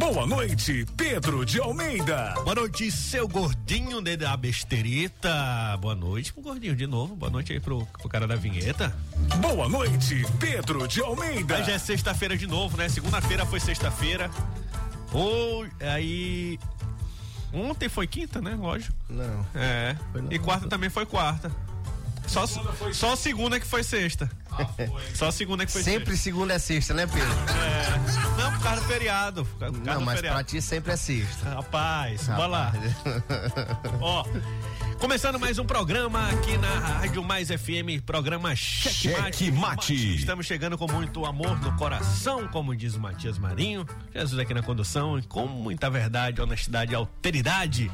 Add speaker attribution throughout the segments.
Speaker 1: Boa noite, Pedro de Almeida.
Speaker 2: Boa noite, seu gordinho de da besterita. Boa noite pro gordinho de novo. Boa noite aí pro, pro cara da vinheta.
Speaker 1: Boa noite, Pedro de Almeida.
Speaker 2: Aí já é sexta-feira de novo, né? Segunda-feira foi sexta-feira. Ou aí. Ontem foi quinta, né? Lógico.
Speaker 3: Não.
Speaker 2: É.
Speaker 3: não.
Speaker 2: E quarta também foi quarta. Só, só segunda que foi sexta. Só segunda que foi
Speaker 3: Sempre segunda é sexta, né, Pedro?
Speaker 2: sexta. É. Não, por causa do feriado. Causa
Speaker 3: Não,
Speaker 2: do
Speaker 3: mas
Speaker 2: feriado.
Speaker 3: pra ti sempre é sexta.
Speaker 2: Rapaz, bora lá. Ó, começando mais um programa aqui na Rádio Mais FM, programa Cheque Mate.
Speaker 4: Cheque Mate.
Speaker 2: Estamos chegando com muito amor no coração, como diz o Matias Marinho. Jesus aqui na condução, e com muita verdade, honestidade e alteridade.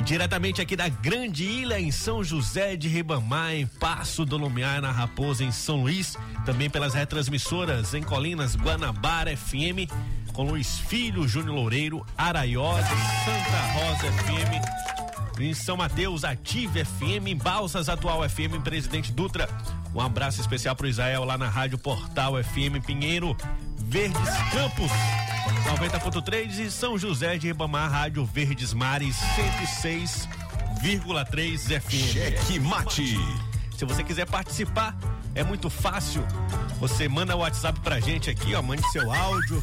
Speaker 2: Diretamente aqui da Grande Ilha, em São José de Ribamar, em Passo do Lumiar, na Raposa, em São Luís. Também pelas retransmissoras em Colinas, Guanabara FM, com Luiz Filho, Júnior Loureiro, Araiosa, Santa Rosa FM. Em São Mateus, Ative FM, em Balsas Atual FM, em Presidente Dutra. Um abraço especial pro Israel lá na Rádio Portal FM Pinheiro, Verdes Campos. 90.3 e São José de Ribamar, Rádio Verdes Mares 106,3 FM.
Speaker 4: Cheque Mate.
Speaker 2: Se você quiser participar, é muito fácil. Você manda o WhatsApp pra gente aqui, ó, mande seu áudio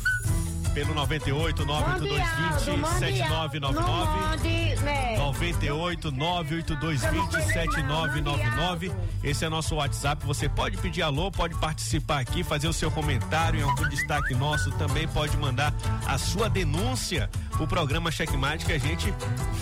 Speaker 2: pelo 98 98220 7999. 98 98220 7999. Esse é nosso WhatsApp. Você pode pedir alô, pode participar aqui, fazer o seu comentário em algum destaque nosso. Também pode mandar a sua denúncia pro programa Checkmate que a gente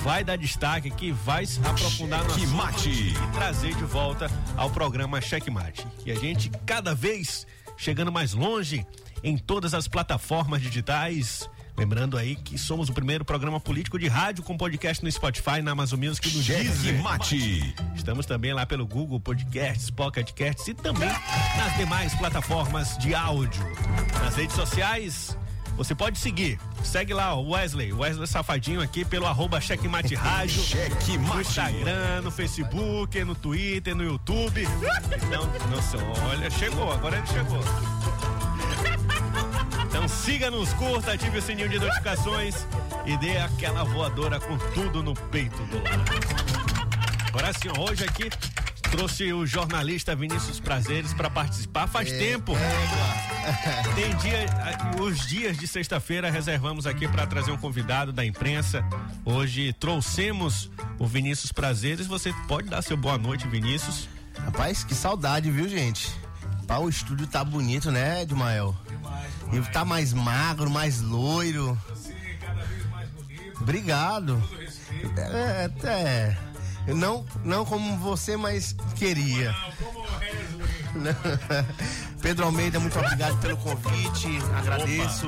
Speaker 2: vai dar destaque aqui, vai se aprofundar no assunto
Speaker 4: Checkmate.
Speaker 2: e trazer de volta ao programa Checkmate. E a gente cada vez chegando mais longe em todas as plataformas digitais. Lembrando aí que somos o primeiro programa político de rádio com podcast no Spotify, na Amazon Music e no Deezer.
Speaker 4: Mate.
Speaker 2: Estamos também lá pelo Google Podcasts, Pocket Casts e também nas demais plataformas de áudio. Nas redes sociais, você pode seguir. Segue lá o Wesley, Wesley Safadinho aqui pelo arroba Checkmate Rádio.
Speaker 4: Cheque
Speaker 2: No. Instagram, no Facebook, no Twitter, no YouTube. Então, nossa, olha, chegou, agora ele chegou. Então siga-nos, curta, ative o sininho de notificações e dê aquela voadora com tudo no peito do lado. Agora sim, hoje aqui trouxe o jornalista Vinícius Prazeres para participar faz tempo. Tem dia, os dias de sexta-feira reservamos aqui para trazer um convidado da imprensa. Hoje trouxemos o Vinícius Prazeres. Você pode dar seu boa noite, Vinícius.
Speaker 3: Rapaz, que saudade, viu, gente? Pá, o estúdio tá bonito, né, Edmael? E tá mais magro, mais loiro. Obrigado. É, é. Não, não como você, mas queria. Pedro Almeida, muito obrigado pelo convite. Agradeço.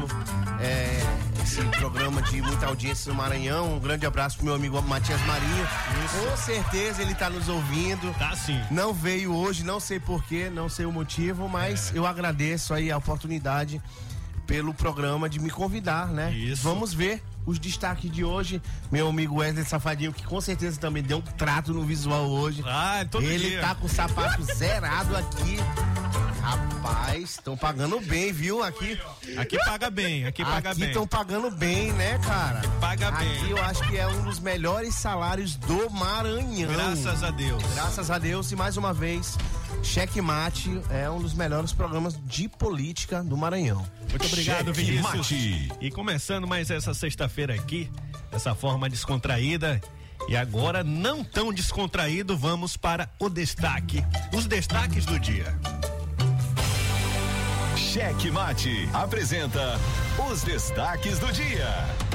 Speaker 3: É, esse programa de muita audiência no Maranhão. Um grande abraço pro meu amigo Matias Marinho. Com certeza ele tá nos ouvindo.
Speaker 2: Tá sim.
Speaker 3: Não veio hoje, não sei porquê, não sei o motivo, mas eu agradeço aí a oportunidade pelo programa de me convidar, né?
Speaker 2: Isso.
Speaker 3: Vamos ver os destaques de hoje. Meu amigo Wesley Safadinho, que com certeza também deu um trato no visual hoje.
Speaker 2: Ah, todo
Speaker 3: Ele
Speaker 2: dia.
Speaker 3: tá com o sapato zerado aqui. Rapaz, estão pagando bem, viu? Aqui,
Speaker 2: Aqui paga bem, aqui paga
Speaker 3: aqui
Speaker 2: bem.
Speaker 3: estão pagando bem, né, cara?
Speaker 2: Paga
Speaker 3: aqui
Speaker 2: bem.
Speaker 3: eu acho que é um dos melhores salários do Maranhão.
Speaker 2: Graças a Deus.
Speaker 3: Graças a Deus e mais uma vez, Cheque Mate é um dos melhores programas de política do Maranhão.
Speaker 2: Muito obrigado,
Speaker 4: Cheque
Speaker 2: Vinícius.
Speaker 4: mate.
Speaker 2: E começando mais essa sexta-feira aqui, dessa forma descontraída. E agora, não tão descontraído, vamos para o destaque. Os destaques do dia.
Speaker 4: Cheque Mate apresenta os destaques do dia.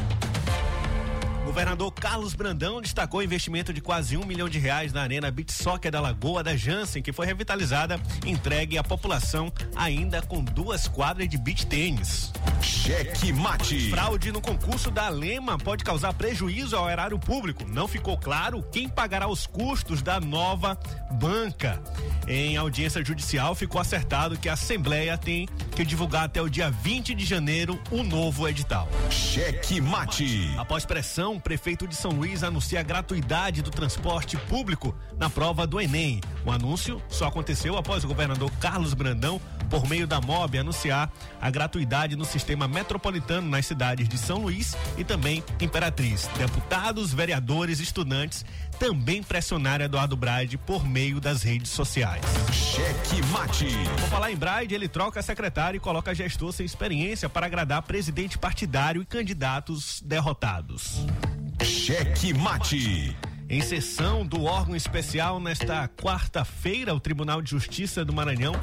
Speaker 2: Governador Carlos Brandão destacou o investimento de quase um milhão de reais na Arena Beach Soccer da Lagoa da Jansen, que foi revitalizada e entregue à população ainda com duas quadras de beach tênis.
Speaker 4: Cheque Mate.
Speaker 2: Fraude no concurso da Lema pode causar prejuízo ao erário público. Não ficou claro quem pagará os custos da nova banca. Em audiência judicial, ficou acertado que a Assembleia tem que divulgar até o dia 20 de janeiro o novo edital.
Speaker 4: Cheque Mate.
Speaker 2: Após pressão, prefeito de São Luís anuncia a gratuidade do transporte público na prova do Enem. O anúncio só aconteceu após o governador Carlos Brandão, por meio da MOB, anunciar a gratuidade no sistema metropolitano nas cidades de São Luís e também Imperatriz. Deputados, vereadores, estudantes também pressionaram Eduardo Braide por meio das redes sociais.
Speaker 4: Cheque Mate.
Speaker 2: Por falar em Braide, ele troca secretário e coloca gestor sem experiência para agradar presidente partidário e candidatos derrotados.
Speaker 4: Cheque Mate.
Speaker 2: Em sessão do órgão especial nesta quarta-feira, o Tribunal de Justiça do Maranhão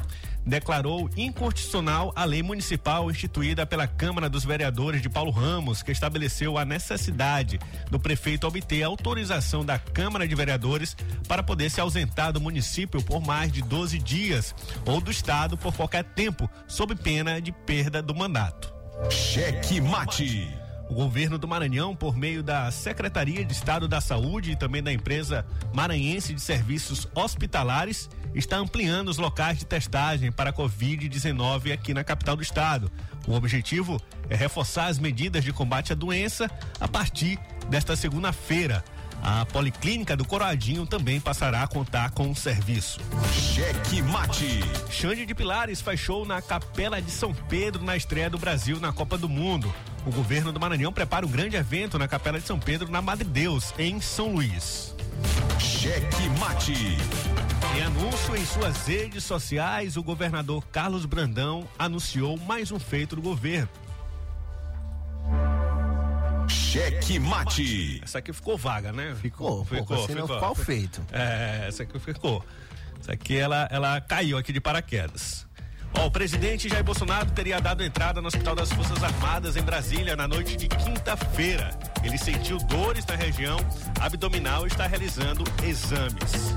Speaker 2: declarou inconstitucional a lei municipal instituída pela Câmara dos Vereadores de Paulo Ramos, que estabeleceu a necessidade do prefeito obter autorização da Câmara de Vereadores para poder se ausentar do município por mais de 12 dias ou do estado por qualquer tempo, sob pena de perda do mandato.
Speaker 4: Cheque Mate.
Speaker 2: O governo do Maranhão, por meio da Secretaria de Estado da Saúde e também da empresa Maranhense de Serviços Hospitalares, está ampliando os locais de testagem para a Covid-19 aqui na capital do estado. O objetivo é reforçar as medidas de combate à doença a partir desta segunda-feira. A Policlínica do Coroadinho também passará a contar com o serviço.
Speaker 4: Cheque Mate.
Speaker 2: Xande de Pilares faz show na Capela de São Pedro na estreia do Brasil na Copa do Mundo. O governo do Maranhão prepara um grande evento na Capela de São Pedro, na Madre Deus, em São Luís.
Speaker 4: Cheque Mate.
Speaker 2: Em anúncio em suas redes sociais, o governador Carlos Brandão anunciou mais um feito do governo.
Speaker 4: Cheque Mate.
Speaker 2: Essa aqui ficou vaga, né?
Speaker 3: Ficou, ficou, assim não ficou feito.
Speaker 2: É, essa aqui ficou. Essa aqui ela, ela caiu aqui de paraquedas. Ó, o presidente Jair Bolsonaro teria dado entrada no Hospital das Forças Armadas em Brasília na noite de quinta-feira. Ele sentiu dores na região abdominal e está realizando exames.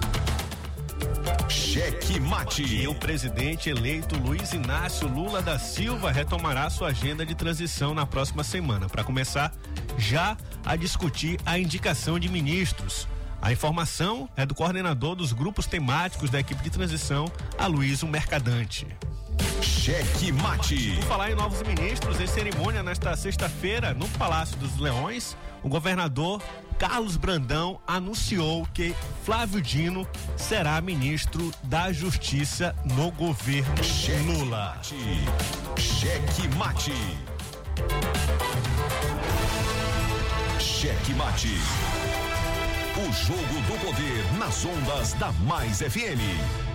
Speaker 4: Cheque
Speaker 2: E
Speaker 4: Mate.
Speaker 2: o presidente eleito Luiz Inácio Lula da Silva retomará sua agenda de transição na próxima semana, para começar já a discutir a indicação de ministros. A informação é do coordenador dos grupos temáticos da equipe de transição, Aloysio Mercadante.
Speaker 4: Cheque Mate.
Speaker 2: Por falar em novos ministros, em cerimônia nesta sexta-feira, no Palácio dos Leões, o governador Carlos Brandão anunciou que Flávio Dino será ministro da Justiça no governo Lula.
Speaker 4: Cheque Mate. Cheque Mate. O jogo do poder nas ondas da Mais FM.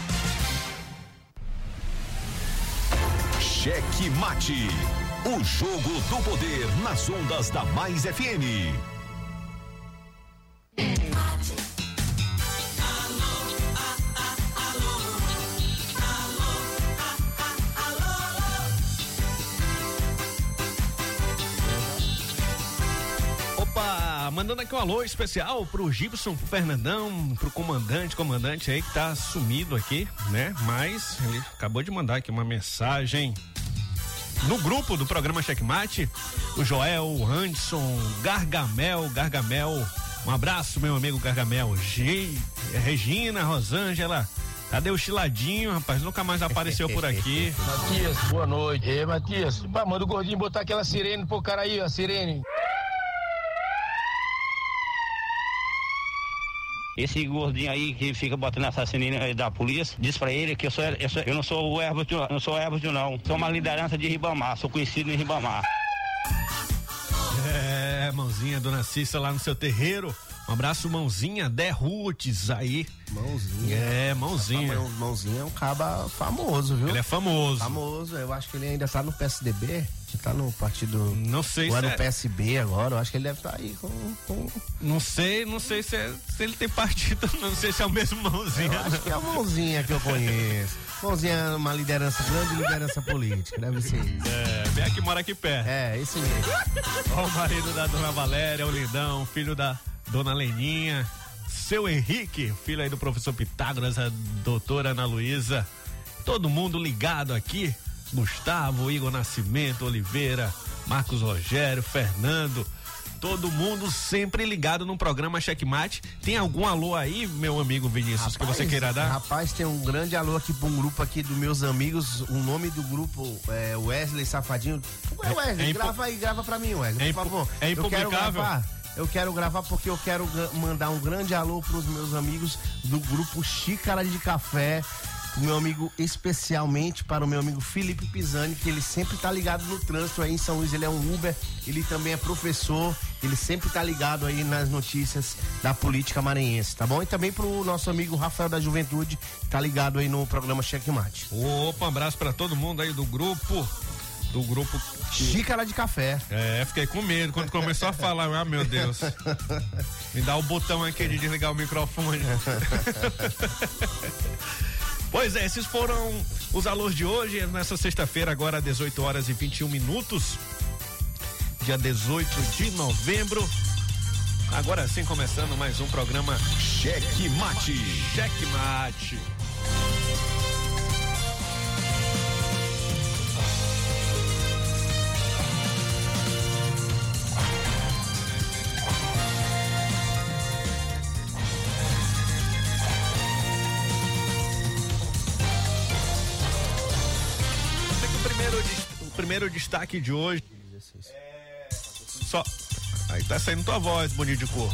Speaker 4: Cheque Mate. O jogo do poder nas ondas da Mais FM.
Speaker 2: Opa, mandando aqui um alô especial pro Gibson, pro Fernandão, pro comandante, comandante aí que tá sumido aqui, né? Mas ele acabou de mandar aqui uma mensagem no grupo do programa Checkmate, o Joel, o Anderson, Gargamel, Gargamel, um abraço meu amigo Gargamel, G, Regina, Rosângela, cadê o Chiladinho, rapaz, nunca mais apareceu por aqui.
Speaker 5: Matias, boa noite. Ei, Matias, pá, manda o gordinho botar aquela sirene pro cara aí, a sirene.
Speaker 6: Esse gordinho aí que fica botando essa sirene da polícia, diz pra ele que eu, sou, eu, sou, eu não sou o árbitro, não sou árbitro não. Sou uma liderança de Ribamar, sou conhecido em Ribamar.
Speaker 2: É, mãozinha, dona Cissa lá no seu terreiro. Um abraço, mãozinha, Dé Roots aí.
Speaker 3: Mãozinha.
Speaker 2: É, mãozinha.
Speaker 3: Mão- Mãozinha é um caba famoso, viu?
Speaker 2: Ele é famoso.
Speaker 3: famoso. Eu acho que ele ainda tá no PSDB. Ele tá no partido.
Speaker 2: Não sei
Speaker 3: Ou é no PSB agora. Eu acho que ele deve estar aí com. com-
Speaker 2: Não sei, não sei se, é- se ele tem partido, não sei se é o mesmo mãozinha.
Speaker 3: Eu acho que é a mãozinha que eu conheço. Mãozinha é uma liderança, grande liderança política. Deve ser isso.
Speaker 2: É, vem aqui, mora aqui perto.
Speaker 3: É, esse mesmo.
Speaker 2: Ó, o marido da dona Valéria, o Lindão, filho da dona Leninha, seu Henrique, filho aí do professor Pitágoras, a doutora Ana Luísa, todo mundo ligado aqui, Gustavo, Igor Nascimento, Oliveira, Marcos Rogério, Fernando, todo mundo sempre ligado no programa Checkmate. Tem algum alô aí, meu amigo Vinícius, que você queira dar?
Speaker 3: Rapaz, tem um grande alô aqui pra um grupo aqui dos meus amigos. O nome do grupo é Wesley Safadinho. Ué, Wesley,
Speaker 2: é impu-
Speaker 3: grava aí, grava pra mim, Wesley,
Speaker 2: É
Speaker 3: por favor.
Speaker 2: é
Speaker 3: Eu quero
Speaker 2: impublicável?
Speaker 3: gravar. Eu quero gravar porque eu quero mandar um grande alô pros meus amigos do grupo Xícara de Café. O meu amigo, especialmente para o meu amigo Felipe Pisani, que ele sempre tá ligado no trânsito aí em São Luís. Ele é um Uber, ele também é professor, ele sempre tá ligado aí nas notícias da política maranhense, tá bom? E também pro nosso amigo Rafael da Juventude, que tá ligado aí no programa Checkmate.
Speaker 2: Opa, um abraço pra todo mundo aí do grupo, do grupo
Speaker 3: Xícara de café.
Speaker 2: É, fiquei com medo quando começou a falar. Ah, meu Deus. Me dá o botão aqui de desligar o microfone. Pois é, esses foram os alôs de hoje, nessa sexta-feira, agora às 18 horas e 21 minutos. Dia 18 de novembro. Agora sim, começando mais um programa
Speaker 4: Cheque Mate.
Speaker 2: Checkmate. Sei primeiro destaque de hoje é só. Aí tá saindo tua voz, bonito de cor.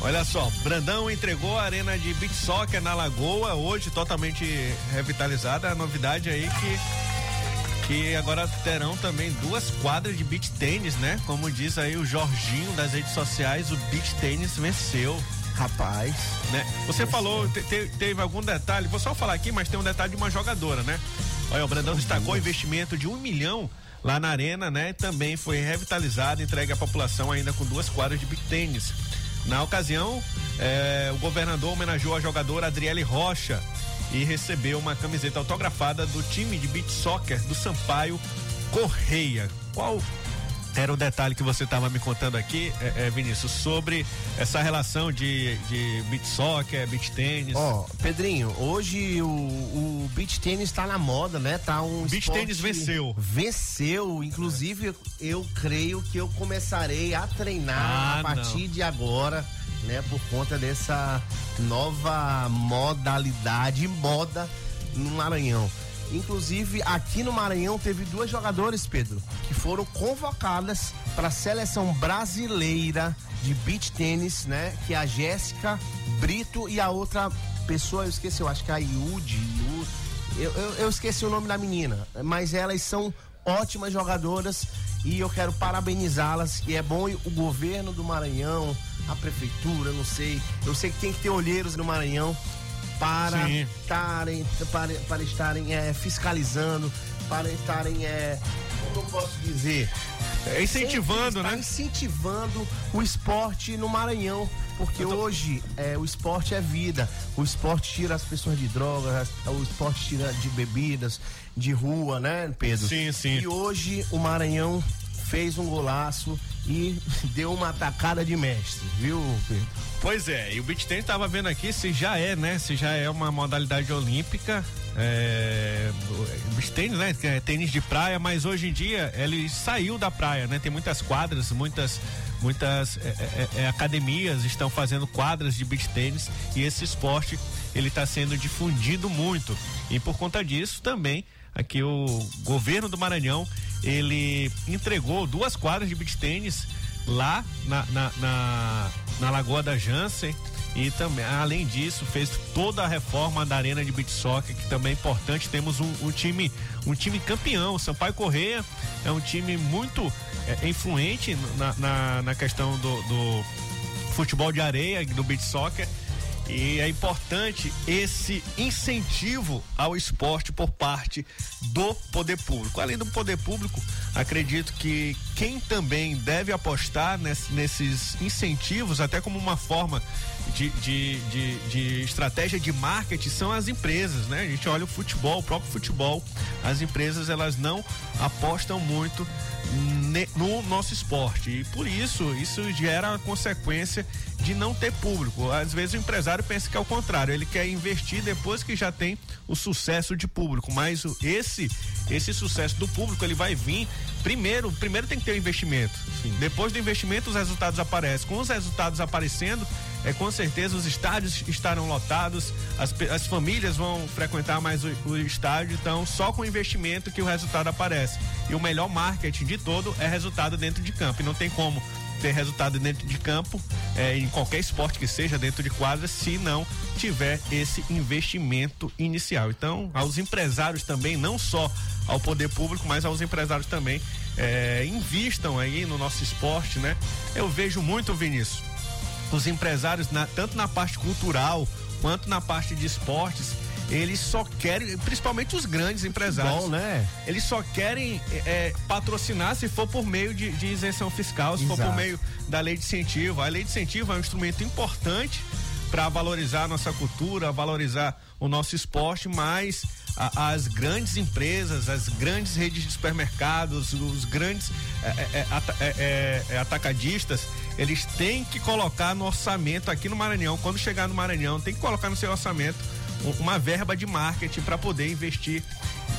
Speaker 2: Olha só, Brandão entregou a arena de beach soccer na Lagoa, hoje totalmente revitalizada. A novidade aí que que agora terão também duas quadras de beach tênis, né? Como diz aí o Jorginho das redes sociais, o beach tênis venceu,
Speaker 3: Rapaz.
Speaker 2: né? Você falou, te- te- teve algum detalhe, vou só falar aqui, mas tem um detalhe de uma jogadora, né? Olha, o Brandão destacou investimento de um milhão lá na arena, né? Também foi revitalizado, entregue à população ainda com duas quadras de beach tênis. Na ocasião, eh, o governador homenageou a jogadora Adriele Rocha e recebeu uma camiseta autografada do time de beach soccer do Sampaio Correia. Qual era o detalhe que você estava me contando aqui, é, é, Vinícius, sobre essa relação de, de beach soccer, beach tênis.
Speaker 3: Ó, Pedrinho, hoje o, o beach tênis está na moda, né? Tá um
Speaker 2: beach tênis venceu.
Speaker 3: Venceu, inclusive eu creio que eu começarei a treinar ah, a partir não. de agora, né? Por conta dessa nova modalidade, moda no Maranhão. Inclusive, aqui no Maranhão teve duas jogadoras, Pedro, que foram convocadas para a seleção brasileira de beach tênis, né? Que é a Jéssica Brito e a outra pessoa, eu esqueci, eu acho que é a Yudi, eu, eu, eu esqueci o nome da menina, mas elas são ótimas jogadoras e eu quero parabenizá-las. E é bom o governo do Maranhão, a prefeitura, não sei. Eu sei que tem que ter olheiros no Maranhão para estarem para, para estarem é, fiscalizando, para estarem é, como eu posso dizer,
Speaker 2: é incentivando, né?
Speaker 3: Incentivando o esporte no Maranhão. Porque tô... hoje é, o esporte é vida. O esporte tira as pessoas de drogas, o esporte tira de bebidas, de rua, né, Pedro?
Speaker 2: Sim, sim.
Speaker 3: E hoje o Maranhão fez um golaço e deu uma atacada de mestre, viu, Pedro?
Speaker 2: Pois é, e o beach tennis estava vendo aqui se já é, né? Se já é uma modalidade olímpica. É, beach tênis, né? É tênis de praia, mas hoje em dia ele saiu da praia, né? Tem muitas quadras, muitas muitas é, é, é academias estão fazendo quadras de beach tênis e esse esporte ele está sendo difundido muito e por conta disso também aqui o governo do Maranhão ele entregou duas quadras de beach tênis lá na, na, na, na Lagoa da Jansen e também, além disso, fez toda a reforma da arena de beach soccer, que também é importante. Temos um, um time, um time campeão. Sampaio Correia é um time muito é, influente na, na, na questão do, do futebol de areia, do beach soccer e é importante esse incentivo ao esporte por parte do poder público. Além do poder público, acredito que quem também deve apostar nesses incentivos, até como uma forma de, de, de, de, estratégia de marketing, são as empresas, né? A gente olha o futebol, o próprio futebol, as empresas elas não apostam muito no nosso esporte. E por isso, isso gera a consequência de não ter público. Às vezes o empresário pensa que é o contrário, ele quer investir depois que já tem o sucesso de público, mas esse esse sucesso do público ele vai vir primeiro, primeiro tem que ter o investimento. Sim. Depois do investimento os resultados aparecem. Com os resultados aparecendo, é com certeza os estádios estarão lotados, as, as famílias vão frequentar mais o, o estádio, então só com investimento que o resultado aparece. E o melhor marketing de todo é resultado dentro de campo. E não tem como ter resultado dentro de campo, é, em qualquer esporte que seja, dentro de quadra, se não tiver esse investimento inicial. Então, aos empresários também, não só ao poder público, mas aos empresários também, é, invistam aí no nosso esporte, né? Eu vejo muito, Vinícius, os empresários, na, tanto na parte cultural quanto na parte de esportes, eles só querem, principalmente os grandes empresários.
Speaker 3: Bom, né?
Speaker 2: Eles só querem é, patrocinar se for por meio de, de isenção fiscal, se Exato. for por meio da lei de incentivo. A lei de incentivo é um instrumento importante para valorizar a nossa cultura, valorizar o nosso esporte, mas a, as grandes empresas, as grandes redes de supermercados, os grandes é, é, é, é, atacadistas, eles têm que colocar no orçamento aqui no Maranhão, quando chegar no Maranhão, tem que colocar no seu orçamento uma verba de marketing para poder investir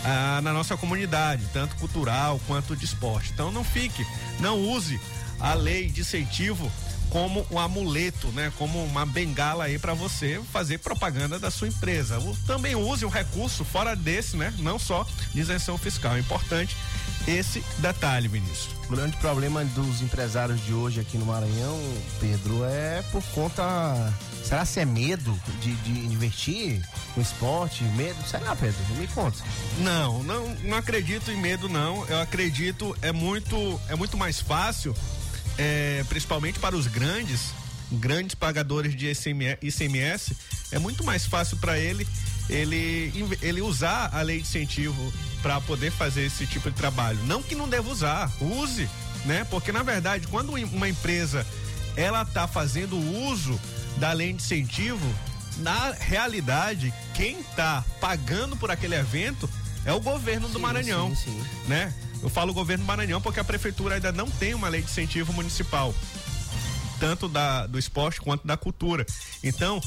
Speaker 2: ah, na nossa comunidade, tanto cultural quanto de esporte. Então não fique, não use a lei de incentivo como um amuleto, né? Como uma bengala aí para você fazer propaganda da sua empresa. Também use um recurso fora desse, né? Não só de isenção fiscal. É importante esse detalhe, Vinícius.
Speaker 3: O grande problema dos empresários de hoje aqui no Maranhão, Pedro, é por conta. Será se é medo de, de investir no esporte? Medo? Será, Pedro? Me conta.
Speaker 2: Não, não, não acredito em medo, não. Eu acredito é muito, é muito mais fácil, é, principalmente para os grandes, grandes pagadores de ICMS, é muito mais fácil para ele ele, ele usar a lei de incentivo para poder fazer esse tipo de trabalho. Não que não deva usar, use, né? Porque na verdade, quando uma empresa ela tá fazendo uso da lei de incentivo, na realidade, quem tá pagando por aquele evento é o governo do sim, Maranhão, sim, sim. né? Eu falo governo Maranhão porque a prefeitura ainda não tem uma lei de incentivo municipal, tanto da, do esporte quanto da cultura. Então,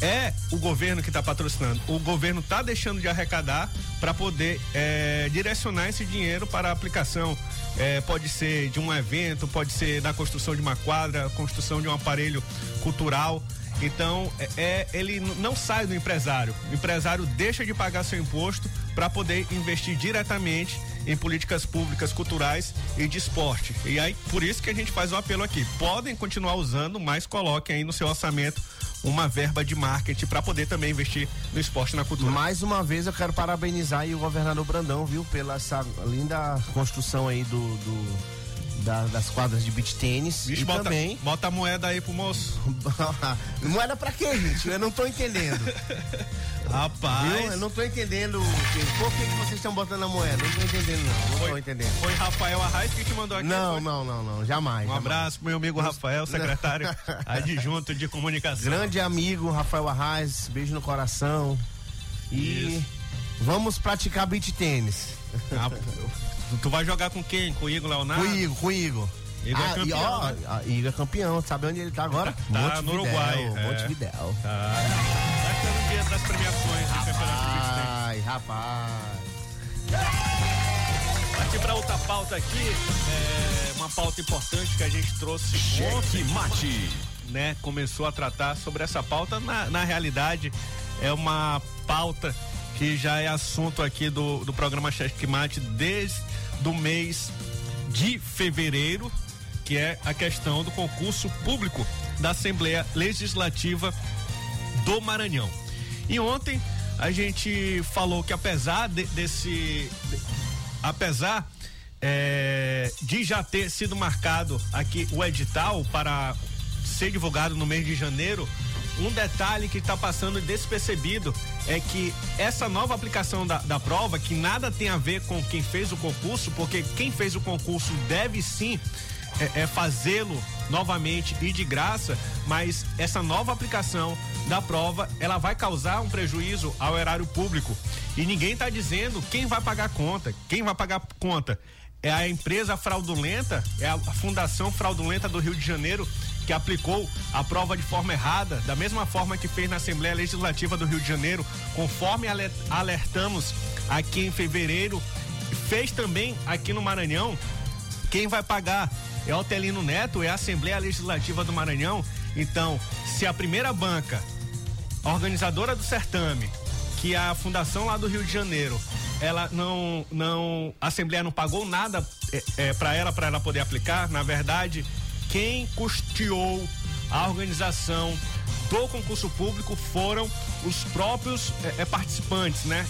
Speaker 2: é o governo que está patrocinando. O governo está deixando de arrecadar para poder é, direcionar esse dinheiro para a aplicação. É, pode ser de um evento, pode ser da construção de uma quadra, construção de um aparelho cultural. Então, é, é ele não sai do empresário. O empresário deixa de pagar seu imposto para poder investir diretamente em políticas públicas culturais e de esporte. E aí, por isso que a gente faz o um apelo aqui. Podem continuar usando, mas coloquem aí no seu orçamento uma verba de marketing para poder também investir no esporte e na cultura.
Speaker 3: Mais uma vez eu quero parabenizar o governador Brandão, viu, pela essa linda construção aí do, do da, das quadras de beach tênis.
Speaker 2: Bicho,
Speaker 3: e
Speaker 2: bota,
Speaker 3: também.
Speaker 2: Bota a moeda aí pro moço.
Speaker 3: moeda pra quê, gente? Eu não tô entendendo.
Speaker 2: Rapaz.
Speaker 3: Viu? Eu não tô entendendo. Por que, que vocês estão botando a moeda? Não tô entendendo, não. Não
Speaker 2: foi,
Speaker 3: tô entendendo.
Speaker 2: Foi Rafael Arraes que te mandou aqui.
Speaker 3: Não, não, não, não. Jamais.
Speaker 2: Um
Speaker 3: jamais.
Speaker 2: abraço pro meu amigo Rafael, secretário adjunto de comunicação.
Speaker 3: Grande amigo, Rafael Arraes. Beijo no coração. E
Speaker 2: Isso.
Speaker 3: Vamos praticar beach tênis.
Speaker 2: Ah, tu vai jogar com quem? Com o Igor Leonardo?
Speaker 3: Com o Igor, com o Igor.
Speaker 2: Igor é
Speaker 3: ah,
Speaker 2: campeão,
Speaker 3: e, ó,
Speaker 2: né?
Speaker 3: a- Igor é campeão. Sabe onde ele tá agora?
Speaker 2: Tá no Uruguai, é.
Speaker 3: Montevidéu.
Speaker 2: Tá. Vai ser no dia das premiações do Campeonato
Speaker 3: rapaz.
Speaker 2: Partir para outra pauta aqui, é uma pauta importante que a gente trouxe ontem,
Speaker 4: mate.
Speaker 2: né? Começou a tratar sobre essa pauta. Na, na realidade, é uma pauta que já é assunto aqui do, do programa Mate desde o mês de fevereiro, que é a questão do concurso público da Assembleia Legislativa do Maranhão. E ontem a gente falou que apesar de- desse. de- apesar é, de já ter sido marcado aqui o edital para ser divulgado no mês de janeiro, um detalhe que está passando despercebido é que essa nova aplicação da, da prova, que nada tem a ver com quem fez o concurso, porque quem fez o concurso deve sim é, é fazê-lo novamente e de graça, mas essa nova aplicação da prova, ela vai causar um prejuízo ao erário público. E ninguém está dizendo quem vai pagar conta. Quem vai pagar conta é a empresa fraudulenta, é a Fundação Fraudulenta do Rio de Janeiro que aplicou a prova de forma errada, da mesma forma que fez na Assembleia Legislativa do Rio de Janeiro, conforme ale- alertamos aqui em fevereiro, fez também aqui no Maranhão. Quem vai pagar é o Telino Neto, é a Assembleia Legislativa do Maranhão. Então, se a primeira banca, a organizadora do certame, que é a fundação lá do Rio de Janeiro, ela não, não, a Assembleia não pagou nada é, é, para ela, para ela poder aplicar. Na verdade, quem custeou a organização do concurso público foram os próprios é, participantes, né?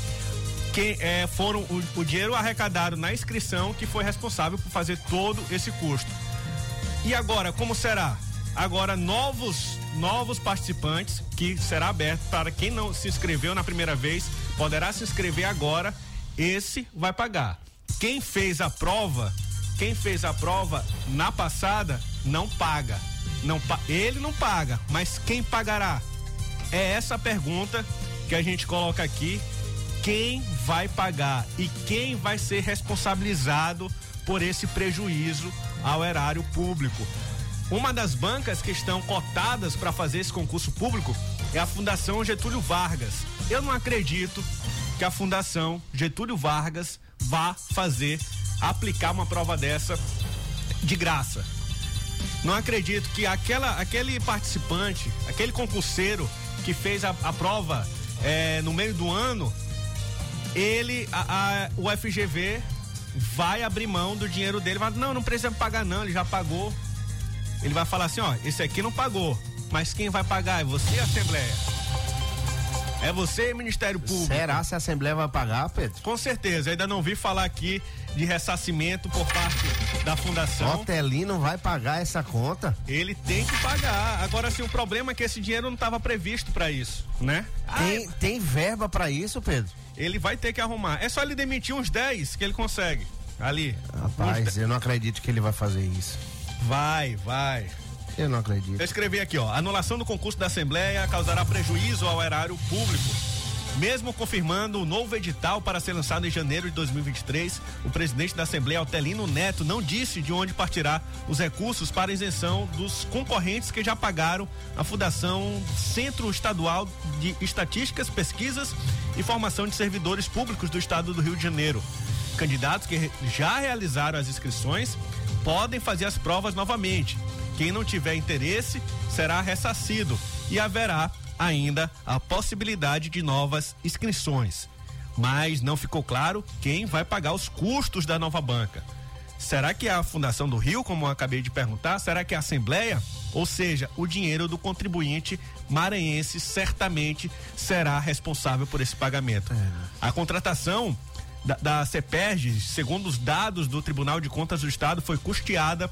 Speaker 2: que é, foram o, o dinheiro arrecadado na inscrição que foi responsável por fazer todo esse custo. E agora, como será? Agora, novos, novos participantes, que será aberto para quem não se inscreveu na primeira vez, poderá se inscrever agora, esse vai pagar. Quem fez a prova, quem fez a prova na passada, não paga. Não, ele não paga, mas quem pagará? É essa pergunta que a gente coloca aqui. Quem vai pagar e quem vai ser responsabilizado por esse prejuízo ao erário público? Uma das bancas que estão cotadas para fazer esse concurso público é a Fundação Getúlio Vargas. Eu não acredito que a Fundação Getúlio Vargas vá fazer aplicar uma prova dessa de graça. Não acredito que aquela, aquele participante, aquele concurseiro que fez a, a prova eh, no meio do ano, ele, a, a- o FGV vai abrir mão do dinheiro dele, vai, não, não precisa pagar não, ele já pagou. Ele vai falar assim, ó, esse aqui não pagou, mas quem vai pagar é você, Assembleia. É você, Ministério Público.
Speaker 3: Será se a Assembleia vai pagar, Pedro?
Speaker 2: Com certeza, ainda não vi falar aqui de ressarcimento por parte da fundação.
Speaker 3: Otelino vai pagar essa conta?
Speaker 2: Ele tem que pagar. Agora sim, o problema é que esse dinheiro não estava previsto para isso, né?
Speaker 3: Tem, tem verba pra isso, Pedro?
Speaker 2: Ele vai ter que arrumar. É só ele demitir uns 10 que ele consegue. Ali.
Speaker 3: Rapaz, eu não acredito que ele vai fazer isso.
Speaker 2: 10. Vai, vai.
Speaker 3: Eu não acredito.
Speaker 2: Eu escrevi aqui, ó. Anulação do concurso da Assembleia causará prejuízo ao erário público. Mesmo confirmando o novo edital para ser lançado em janeiro de 2023, o presidente da Assembleia, Altelino Neto, não disse de onde partirá os recursos para isenção dos concorrentes que já pagaram a Fundação Centro Estadual de Estatísticas, Pesquisas e Formação de Servidores Públicos do Estado do Rio de Janeiro. Candidatos que já realizaram as inscrições podem fazer as provas novamente. Quem não tiver interesse será ressarcido e haverá ainda a possibilidade de novas inscrições. Mas não ficou claro quem vai pagar os custos da nova banca. Será que é a Fundação do Rio, como eu acabei de perguntar? Será que é a Assembleia? Ou seja, o dinheiro do contribuinte maranhense certamente será responsável por esse pagamento. A contratação da, da CEPERG, segundo os dados do Tribunal de Contas do Estado, foi custeada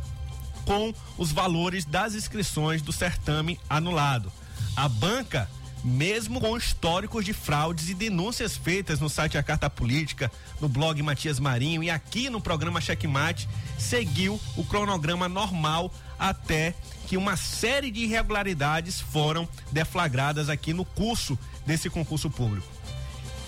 Speaker 2: com os valores das inscrições do certame anulado. A banca, mesmo com históricos de fraudes e denúncias feitas no site A Carta Política, no blog Matias Marinho e aqui no programa Checkmate, seguiu o cronograma normal até que uma série de irregularidades foram deflagradas aqui no curso desse concurso público.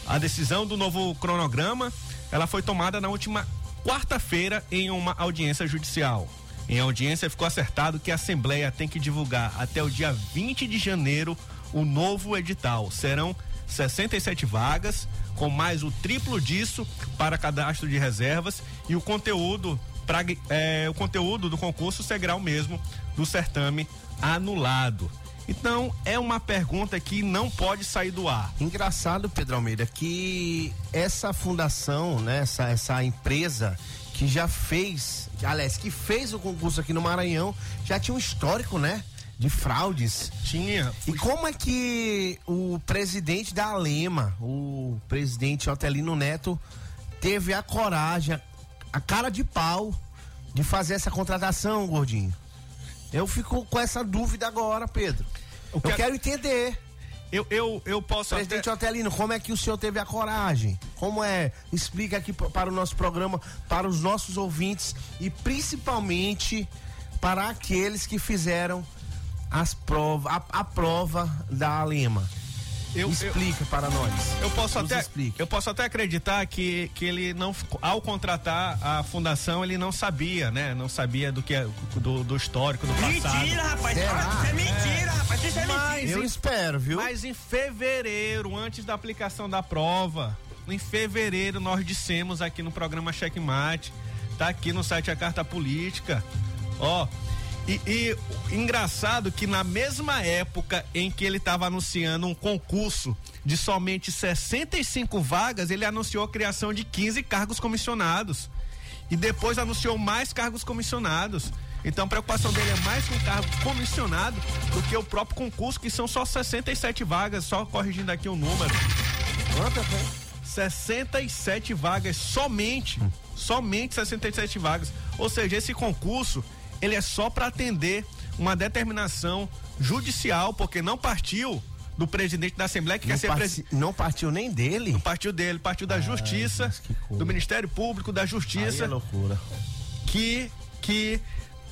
Speaker 2: A decisão do novo cronograma, ela foi tomada na última quarta-feira em uma audiência judicial. Em audiência ficou acertado que a Assembleia tem que divulgar até o dia 20 de janeiro o novo edital. Serão 67 vagas, com mais o triplo disso para cadastro de reservas e o conteúdo pra, é, o conteúdo do concurso seguirá o mesmo do certame anulado. Então, é uma pergunta que não pode sair do ar.
Speaker 3: Engraçado, Pedro Almeida, que essa fundação, né, essa, essa empresa que já fez, aliás, que fez o concurso aqui no Maranhão, já tinha um histórico, né? De fraudes.
Speaker 2: Tinha.
Speaker 3: E como é que o presidente da Alema, o presidente Otelino Neto, teve a coragem, a cara de pau de fazer essa contratação, gordinho? Eu fico com essa dúvida agora, Pedro. Eu
Speaker 2: que-
Speaker 3: quero entender.
Speaker 2: Eu, eu, eu posso
Speaker 3: Presidente
Speaker 2: até...
Speaker 3: Otelino, como é que o senhor teve a coragem? Como é? Explica aqui para o nosso programa, para os nossos ouvintes e principalmente para aqueles que fizeram as provas, a, a prova da Alema.
Speaker 2: Eu, eu,
Speaker 3: Explica para nós.
Speaker 2: eu posso
Speaker 3: Nos
Speaker 2: até
Speaker 3: explique.
Speaker 2: eu posso até acreditar que, que ele não ao contratar a fundação ele não sabia né não sabia do que é- do, do histórico do passado
Speaker 7: Mentira, rapaz.
Speaker 3: Será?
Speaker 7: Isso é mentira, rapaz. Isso é mentira.
Speaker 2: mas
Speaker 3: Eu
Speaker 2: em,
Speaker 3: espero, viu?
Speaker 2: mas em fevereiro antes da aplicação da prova em fevereiro nós dissemos aqui no programa Checkmate tá aqui no site a carta política ó e, e engraçado que na mesma época em que ele estava anunciando um concurso de somente 65 vagas, ele anunciou a criação de 15 cargos comissionados. E depois anunciou mais cargos comissionados. Então a preocupação dele é mais com cargo comissionado do que o próprio concurso, que são só 67 vagas, só corrigindo aqui o número.
Speaker 3: Quantas, né?
Speaker 2: 67 vagas somente, somente 67 vagas. Ou seja, esse concurso, ele é só para atender uma determinação judicial, porque não partiu do presidente da Assembleia que
Speaker 3: Não,
Speaker 2: quer ser presidente.
Speaker 3: não partiu nem dele.
Speaker 2: Partiu dele, partiu da Justiça,
Speaker 3: que coisa.
Speaker 2: do Ministério Público, da
Speaker 3: Aí
Speaker 2: Justiça,
Speaker 3: é loucura.
Speaker 2: que que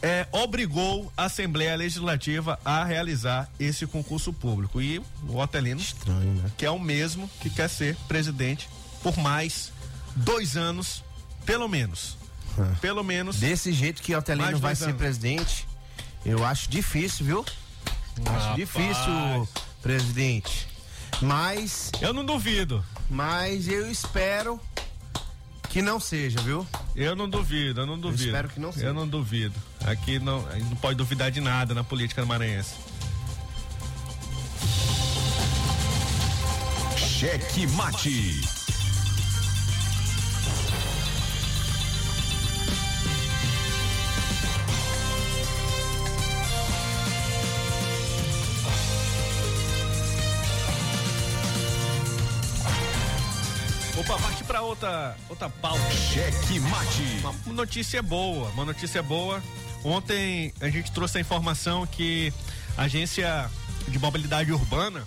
Speaker 2: é, obrigou a Assembleia Legislativa a realizar esse concurso público. E o Otelino
Speaker 3: Estranho, né?
Speaker 2: que é o mesmo que quer ser presidente por mais dois anos, pelo menos. Pelo menos.
Speaker 3: Desse jeito que o Otelino
Speaker 2: Mais
Speaker 3: vai ser
Speaker 2: anos.
Speaker 3: presidente, eu acho difícil, viu? Acho
Speaker 2: Rapaz.
Speaker 3: difícil, presidente. Mas,
Speaker 2: Eu não duvido.
Speaker 3: mas eu espero que não seja, viu?
Speaker 2: Eu não duvido, eu não duvido.
Speaker 3: espero que não seja.
Speaker 2: Eu não duvido. Aqui não, a gente não pode duvidar de nada na política maranhense.
Speaker 4: Cheque Mate.
Speaker 2: Outra, outra pauta.
Speaker 4: Cheque Mate.
Speaker 2: Uma notícia boa, uma notícia boa. Ontem a gente trouxe a informação que a agência de mobilidade urbana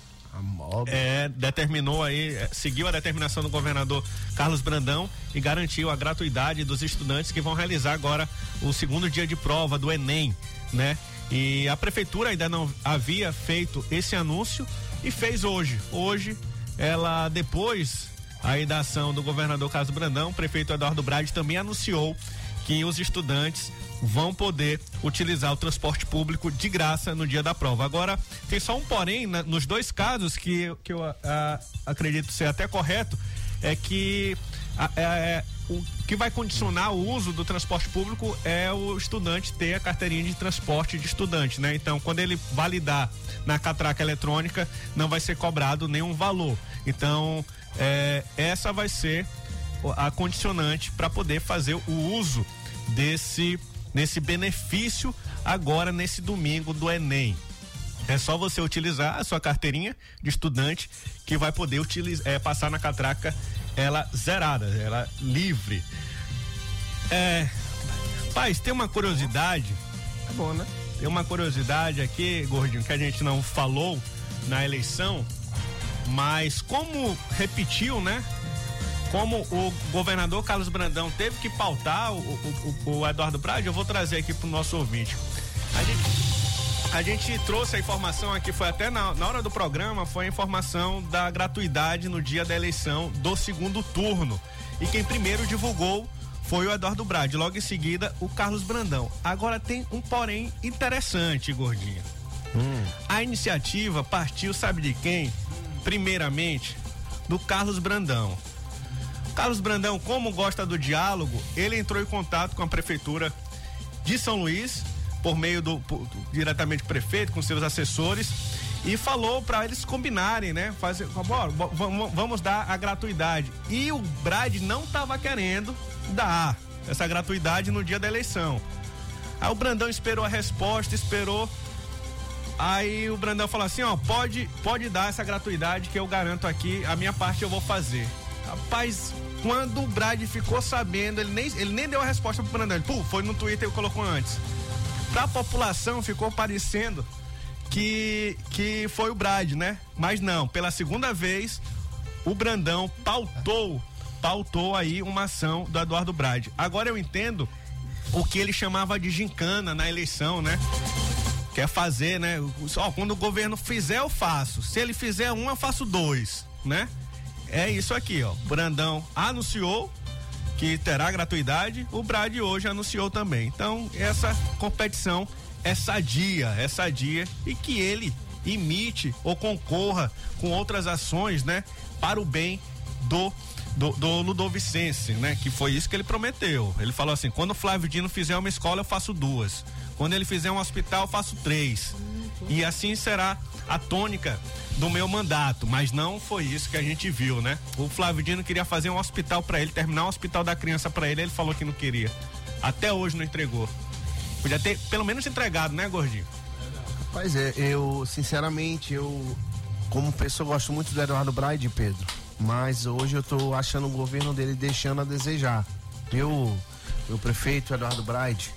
Speaker 2: é, determinou aí, é, seguiu a determinação do governador Carlos Brandão e garantiu a gratuidade dos estudantes que vão realizar agora o segundo dia de prova do Enem, né? E a prefeitura ainda não havia feito esse anúncio e fez hoje. Hoje ela depois aí da ação do governador Carlos Brandão, o prefeito Eduardo Brade também anunciou que os estudantes vão poder utilizar o transporte público de graça no dia da prova. Agora, tem só um porém na, nos dois casos que, que eu a, acredito ser até correto, é que a, é, o que vai condicionar o uso do transporte público é o estudante ter a carteirinha de transporte de estudante, né? Então, quando ele validar na catraca eletrônica, não vai ser cobrado nenhum valor. Então, é, essa vai ser a condicionante para poder fazer o uso desse nesse benefício agora nesse domingo do Enem. É só você utilizar a sua carteirinha de estudante que vai poder utilizar, é, passar na catraca ela zerada, ela livre. É, paz, tem uma curiosidade. É bom, né? Tem uma curiosidade aqui, gordinho, que a gente não falou na eleição, mas como repetiu, né? como o governador Carlos Brandão teve que pautar o, o, o Eduardo Brade, eu vou trazer aqui para o nosso ouvinte. A gente, a gente trouxe a informação aqui, foi até na, na hora do programa, foi a informação da gratuidade no dia da eleição do segundo turno. E quem primeiro divulgou foi o Eduardo Brade, logo em seguida o Carlos Brandão. Agora tem um porém interessante, gordinho. Hum. A iniciativa partiu, sabe de quem? Primeiramente, do Carlos Brandão. Carlos Brandão, como gosta do diálogo, ele entrou em contato com a prefeitura de São Luís, por meio do por, diretamente do prefeito, com seus assessores, e falou para eles combinarem, né? Fazer, bora, vamos dar a gratuidade. E o Brad não estava querendo dar essa gratuidade no dia da eleição. Aí o Brandão esperou a resposta, esperou. Aí o Brandão falou assim, ó, pode, pode dar essa gratuidade que eu garanto aqui, a minha parte eu vou fazer. Rapaz, quando o Brad ficou sabendo, ele nem, ele nem deu a resposta pro Brandão. Ele, pô, foi no Twitter e colocou antes. Pra população ficou parecendo que, que foi o Brad, né? Mas não, pela segunda vez, o Brandão pautou, pautou aí uma ação do Eduardo Brad. Agora eu entendo o que ele chamava de gincana na eleição, né? Quer fazer, né? Ó, quando o governo fizer, eu faço. Se ele fizer um, eu faço dois, né? é isso aqui, ó. Brandão anunciou que terá gratuidade, o Brad hoje anunciou também. Então, essa competição é sadia, é sadia e que ele imite ou concorra com outras ações, né, para o bem do do, do Ludovicense, né? Que foi isso que ele prometeu. Ele falou assim: quando o Flávio Dino fizer uma escola, eu faço duas. Quando ele fizer um hospital, faço três. E assim será a tônica do meu mandato, mas não foi isso que a gente viu, né? O Flávio Dino queria fazer um hospital para ele, terminar um hospital da criança para ele, ele falou que não queria. Até hoje não entregou. Podia ter pelo menos entregado, né, gordinho?
Speaker 3: Pois é, eu, sinceramente, eu, como pessoa, gosto muito do Eduardo Braide, Pedro. Mas hoje eu tô achando o governo dele deixando a desejar. Eu, o prefeito Eduardo Braide,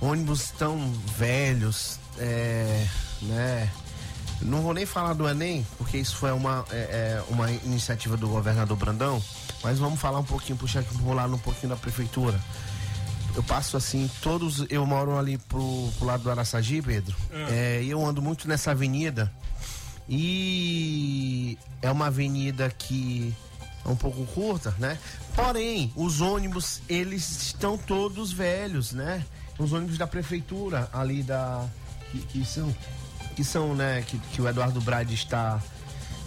Speaker 3: ônibus tão velhos, é, né? Não vou nem falar do Enem, porque isso foi uma, é, é, uma iniciativa do governador Brandão, mas vamos falar um pouquinho, puxar aqui, vou lá um pouquinho da prefeitura. Eu passo assim, todos, eu moro ali pro, pro lado do Araçagi, Pedro, é. é eu ando muito nessa avenida e é uma avenida que é um pouco curta, né? Porém, os ônibus, eles estão todos velhos, né? Os ônibus da prefeitura ali da que, que são que são, né, que, que o Eduardo Brade está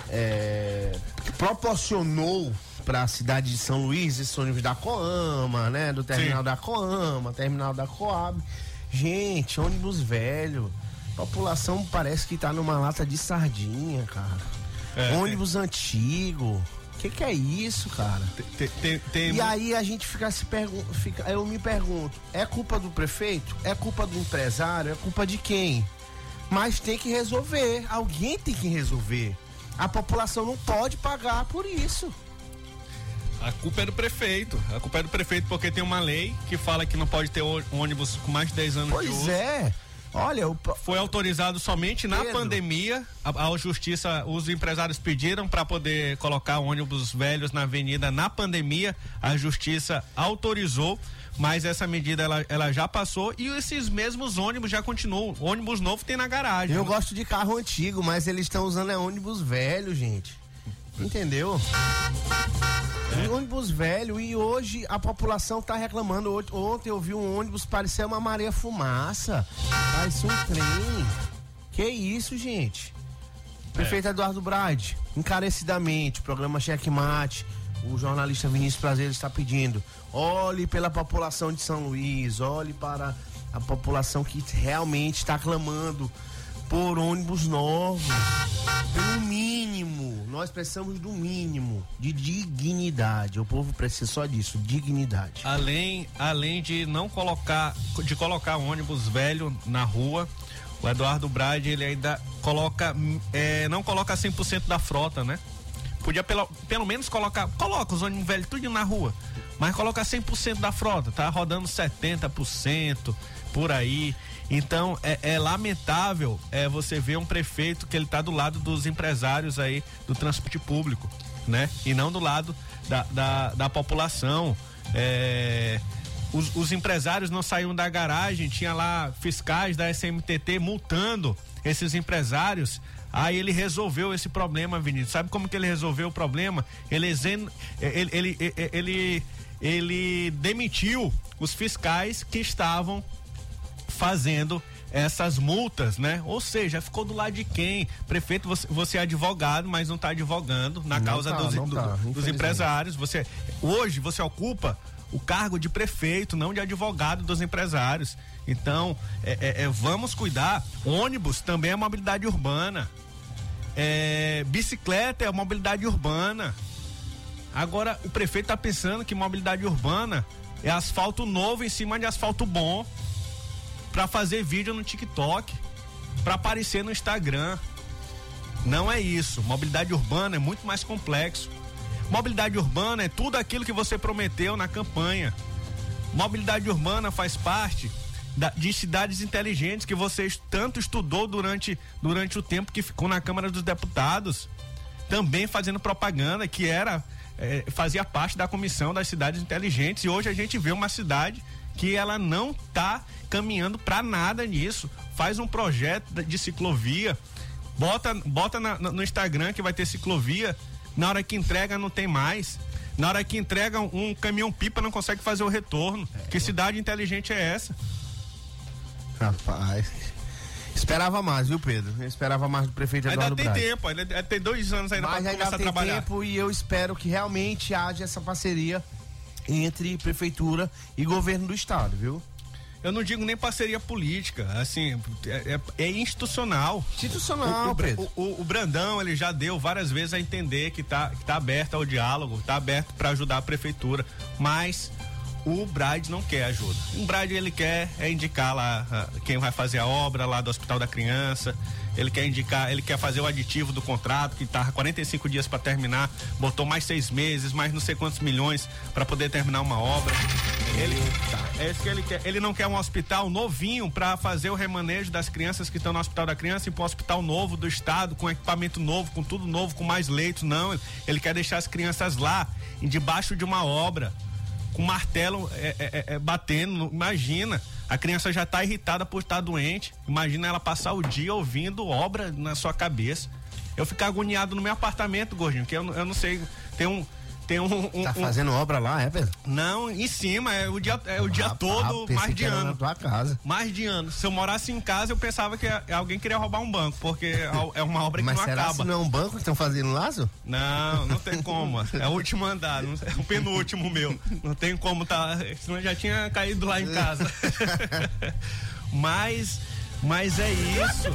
Speaker 3: é, que proporcionou para a cidade de São Luís esses ônibus da Coama, né, do terminal Sim. da Coama, terminal da Coab. Gente, ônibus velho. População parece que tá numa lata de sardinha, cara. É, ônibus é. antigo. O que, que é isso, cara? Tem, tem, tem... E aí a gente fica se pergunta, fica, eu me pergunto, é culpa do prefeito? É culpa do empresário? É culpa de quem? Mas tem que resolver. Alguém tem que resolver. A população não pode pagar por isso.
Speaker 2: A culpa é do prefeito. A culpa é do prefeito porque tem uma lei que fala que não pode ter ônibus com mais de 10 anos
Speaker 3: pois
Speaker 2: de
Speaker 3: uso. Pois é. Olha, o...
Speaker 2: foi autorizado somente na Pedro. pandemia. A, a, justiça, os empresários pediram para poder colocar ônibus velhos na avenida na pandemia. A justiça autorizou mas essa medida ela, ela já passou e esses mesmos ônibus já continuam. ônibus novo tem na garagem.
Speaker 3: Eu né? gosto de carro antigo, mas eles estão usando é ônibus velho, gente. Entendeu? É. Um ônibus velho e hoje a população tá reclamando. Ontem eu vi um ônibus parecer uma Maria Fumaça. Parece um trem. Que isso, gente? Prefeito é. Eduardo Brade, encarecidamente, programa Checkmate, o jornalista Vinícius Prazer está pedindo. Olhe pela população de São Luís, olhe para a população que realmente está clamando por ônibus novos. Pelo mínimo, nós precisamos do mínimo de dignidade. O povo precisa só disso, dignidade.
Speaker 2: Além, além de não colocar, de colocar ônibus velho na rua, o Eduardo Brade ele ainda coloca, é, não coloca 100% da frota, né? Podia pelo, pelo menos colocar, coloca os ônibus velhos tudo na rua, mas coloca 100% da frota, tá rodando 70% por aí. Então é, é, lamentável é, você ver um prefeito que ele está do lado dos empresários aí do transporte público, né? E não do lado da, da, da população. É, os, os, empresários não saíam da garagem, tinha lá fiscais da SMTT multando esses empresários. Aí ele resolveu esse problema, Vinícius. Sabe como que ele resolveu o problema? Ele, ele, ele, ele, ele demitiu os fiscais que estavam fazendo essas multas, né? Ou seja, ficou do lado de quem? Prefeito, você, você é advogado, mas não está advogando na não causa tá, dos, do, tá, dos empresários. Você hoje você ocupa o cargo de prefeito, não de advogado dos empresários. Então, é, é, é, vamos cuidar. Ônibus também é mobilidade urbana. É, bicicleta é mobilidade urbana. Agora, o prefeito está pensando que mobilidade urbana é asfalto novo em cima de asfalto bom para fazer vídeo no TikTok, para aparecer no Instagram. Não é isso. Mobilidade urbana é muito mais complexo. Mobilidade urbana é tudo aquilo que você prometeu na campanha. Mobilidade urbana faz parte da, de cidades inteligentes que você tanto estudou durante, durante o tempo que ficou na Câmara dos Deputados, também fazendo propaganda que era é, fazia parte da comissão das cidades inteligentes e hoje a gente vê uma cidade que ela não está caminhando para nada nisso. Faz um projeto de ciclovia, bota, bota na, no Instagram que vai ter ciclovia, na hora que entrega não tem mais. Na hora que entrega um caminhão pipa não consegue fazer o retorno. É, que cidade inteligente é essa?
Speaker 3: Rapaz. Esperava mais, viu, Pedro? Eu esperava mais do prefeito
Speaker 2: ainda
Speaker 3: Eduardo
Speaker 2: Ainda tem tempo, ainda tem dois anos ainda
Speaker 3: para começar a trabalhar. Mas tempo e eu espero que realmente haja essa parceria entre prefeitura e governo do estado, viu?
Speaker 2: Eu não digo nem parceria política, assim, é, é, é institucional.
Speaker 3: Institucional, o,
Speaker 2: o, o, o, Brandão, ele já deu várias vezes a entender que tá, que tá aberto ao diálogo, tá aberto para ajudar a prefeitura, mas o Brad não quer ajuda. O Brad, ele quer é indicar lá uh, quem vai fazer a obra lá do Hospital da Criança, ele quer indicar, ele quer fazer o aditivo do contrato, que tá 45 dias para terminar, botou mais seis meses, mais não sei quantos milhões para poder terminar uma obra. Ele, tá, é isso que ele quer. Ele não quer um hospital novinho para fazer o remanejo das crianças que estão no Hospital da Criança e para um hospital novo do estado, com equipamento novo, com tudo novo, com mais leitos. Não, ele quer deixar as crianças lá, debaixo de uma obra, com martelo é, é, é, é batendo. Imagina. A criança já está irritada por estar doente. Imagina ela passar o dia ouvindo obra na sua cabeça. Eu ficar agoniado no meu apartamento, gordinho, que eu, eu não sei. Tem um. Tem um, um
Speaker 3: tá fazendo um... obra lá, é, Pedro?
Speaker 2: Não, em cima, é o dia, é o dia ah, todo, ah, mais de ano. Na
Speaker 3: tua casa.
Speaker 2: Mais de ano. Se eu morasse em casa, eu pensava que alguém queria roubar um banco, porque é, é uma obra que
Speaker 3: Mas
Speaker 2: não
Speaker 3: será
Speaker 2: acaba.
Speaker 3: Mas não é um banco que estão fazendo laço?
Speaker 2: Não, não tem como. É o último andar, não, é o penúltimo meu. Não tem como tá, senão já tinha caído lá em casa. Mas mas é isso.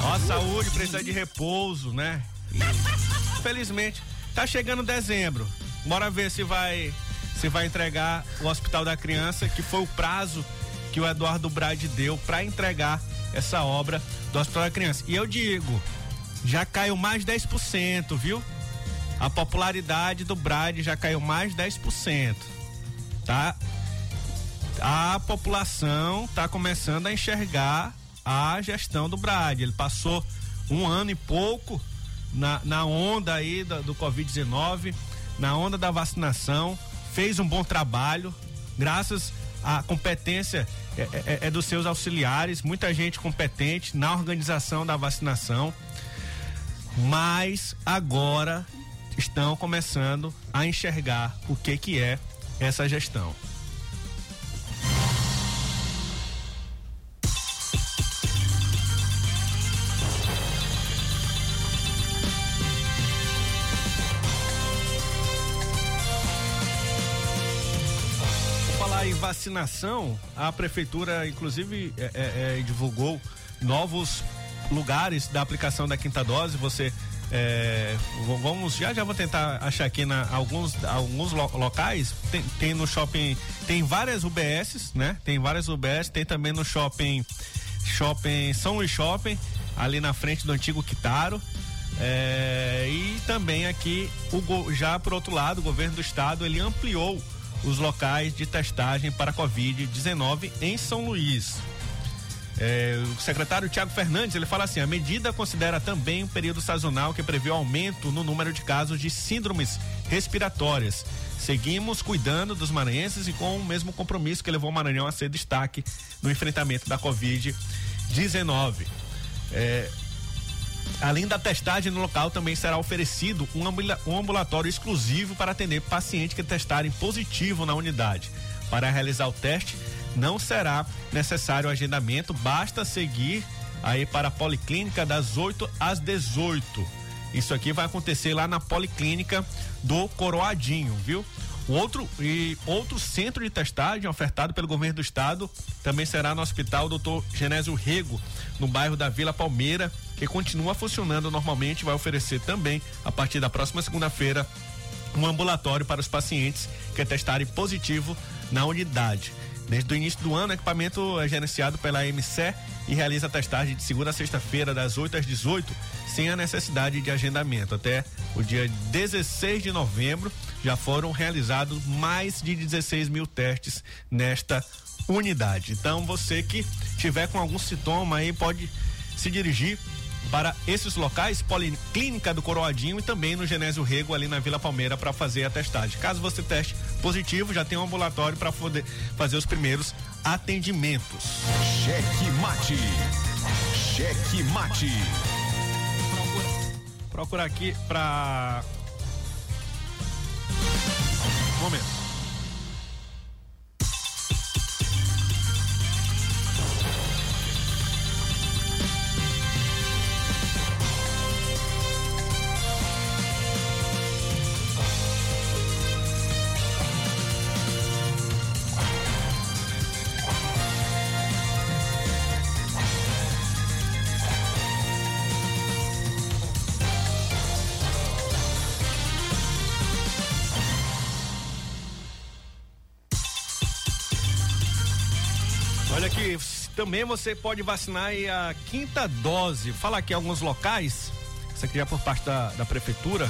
Speaker 2: Ó, saúde precisa de repouso, né? E, felizmente Tá chegando dezembro. Bora ver se vai se vai entregar o Hospital da Criança, que foi o prazo que o Eduardo Brade deu para entregar essa obra do Hospital da Criança. E eu digo, já caiu mais 10%, viu? A popularidade do Brade já caiu mais 10%. Tá? A população tá começando a enxergar a gestão do Brade. Ele passou um ano e pouco na, na onda aí do, do Covid-19, na onda da vacinação, fez um bom trabalho, graças à competência é, é, é, dos seus auxiliares, muita gente competente na organização da vacinação. mas agora estão começando a enxergar o que que é essa gestão. Vacinação, a prefeitura, inclusive, é, é, é, divulgou novos lugares da aplicação da quinta dose. Você é, vamos já já vou tentar achar aqui na alguns alguns lo, locais. Tem, tem, no shopping tem várias UBSs né? Tem várias UBS tem também no shopping shopping São Luís Shopping ali na frente do antigo Quitaro. É, e também aqui o já por outro lado o governo do estado ele ampliou os locais de testagem para Covid-19 em São Luís. É, o secretário Tiago Fernandes ele fala assim: a medida considera também um período sazonal que prevê aumento no número de casos de síndromes respiratórias. Seguimos cuidando dos maranhenses e com o mesmo compromisso que levou o Maranhão a ser destaque no enfrentamento da Covid-19. É, Além da testagem no local, também será oferecido um ambulatório exclusivo para atender pacientes que testarem positivo na unidade. Para realizar o teste, não será necessário agendamento, basta seguir aí para a Policlínica das 8 às 18. Isso aqui vai acontecer lá na Policlínica do Coroadinho, viu? Outro e outro centro de testagem ofertado pelo governo do estado também será no Hospital Dr. Genésio Rego, no bairro da Vila Palmeira, que continua funcionando normalmente, vai oferecer também a partir da próxima segunda-feira um ambulatório para os pacientes que testarem positivo na unidade. Desde o início do ano, o equipamento é gerenciado pela MC e realiza testagem de segunda a sexta-feira, das 8 às 18, sem a necessidade de agendamento. Até o dia 16 de novembro, já foram realizados mais de 16 mil testes nesta unidade. Então, você que tiver com algum sintoma aí, pode se dirigir para esses locais, Policlínica do Coroadinho e também no Genésio Rego, ali na Vila Palmeira, para fazer a testagem. Caso você teste positivo, já tem um ambulatório para poder fazer os primeiros atendimentos.
Speaker 4: Cheque mate. Cheque mate.
Speaker 2: Procura, procura aqui para. Momento. Também você pode vacinar a quinta dose. Fala aqui alguns locais. Isso aqui é por parte da, da prefeitura.